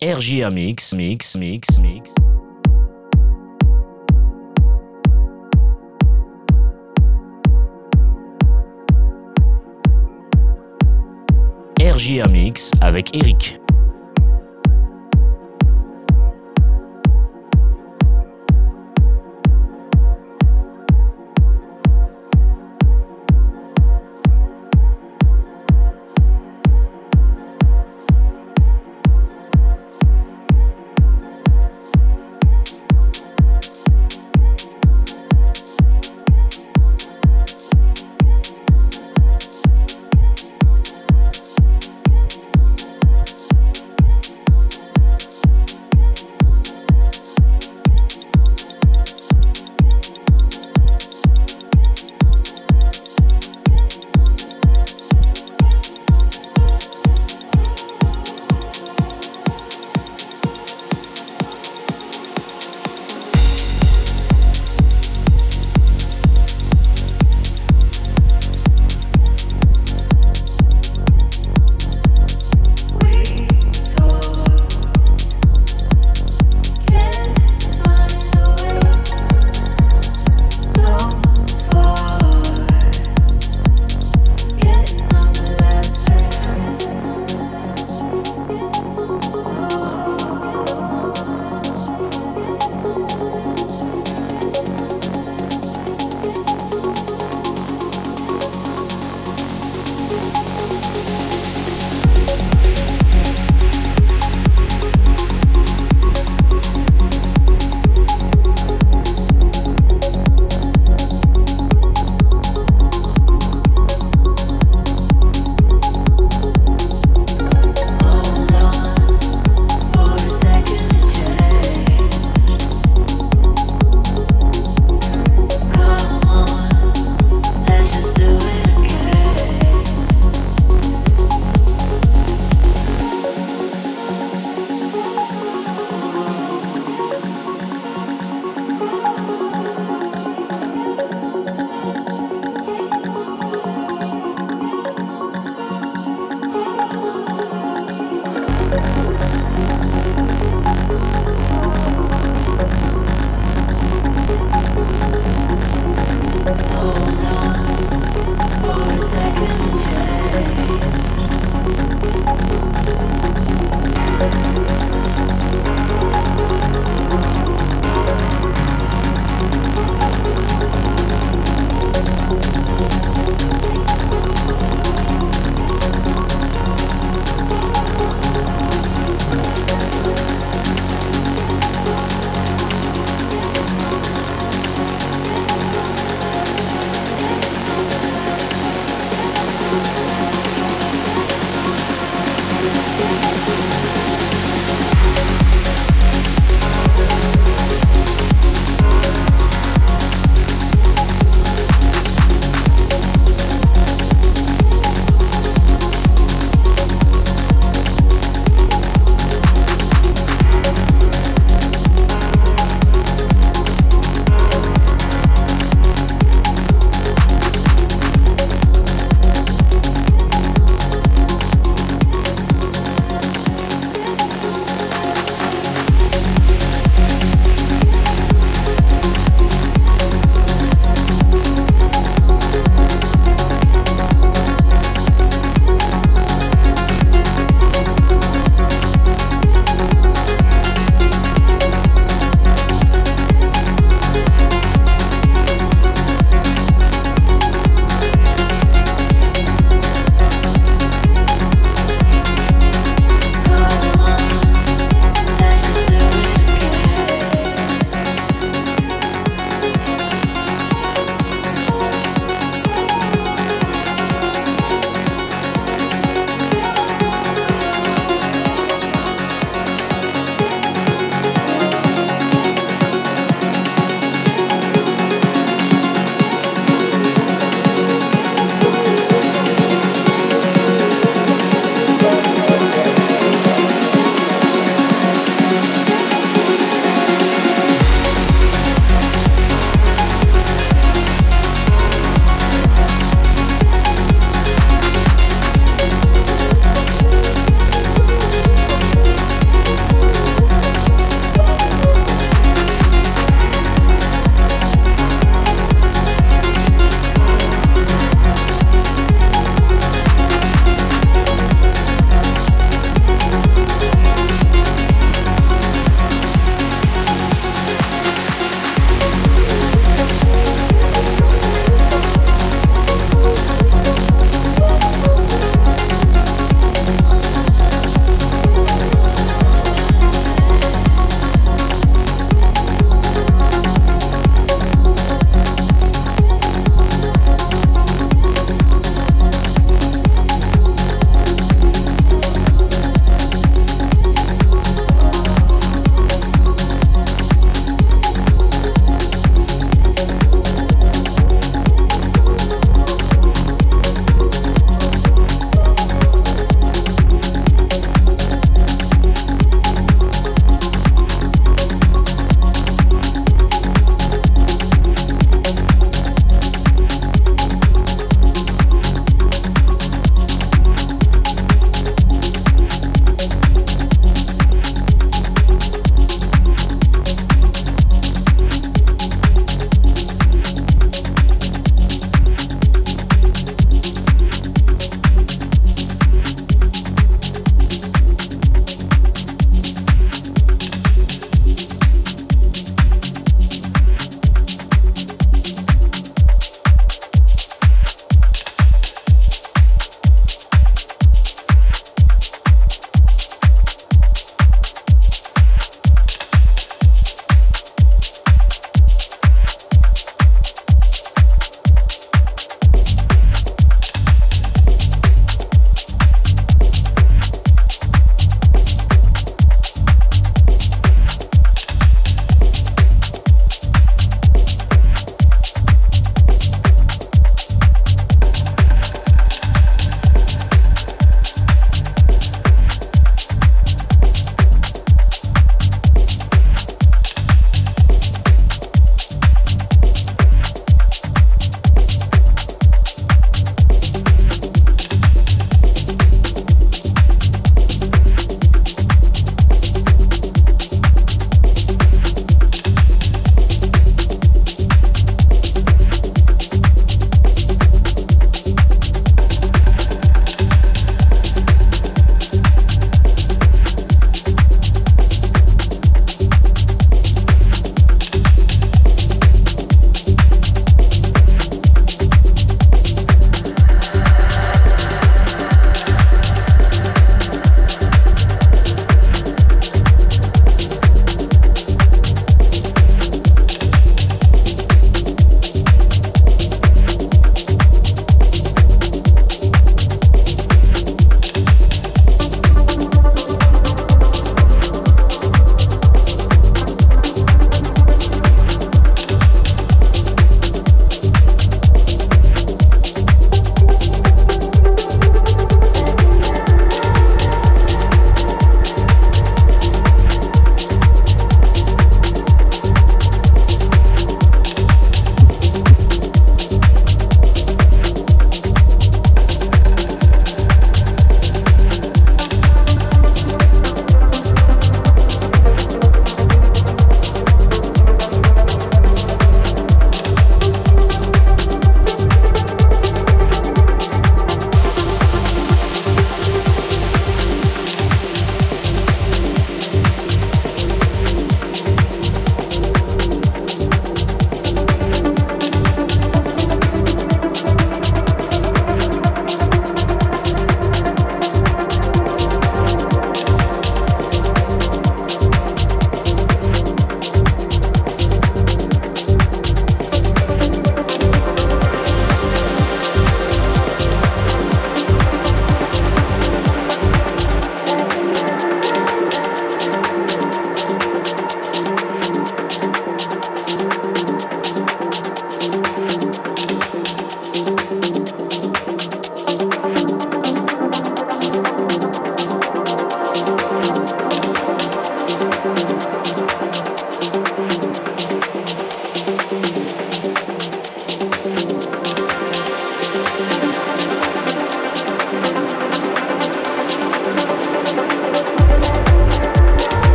RJA Mix, Mix, Mix, Mix. RJA Mix avec Eric.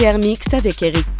Mix avec Eric.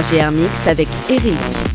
RGR Mix avec Eric.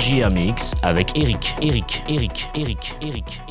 RJA Mix avec. Eric, Eric, Eric, Eric, Eric.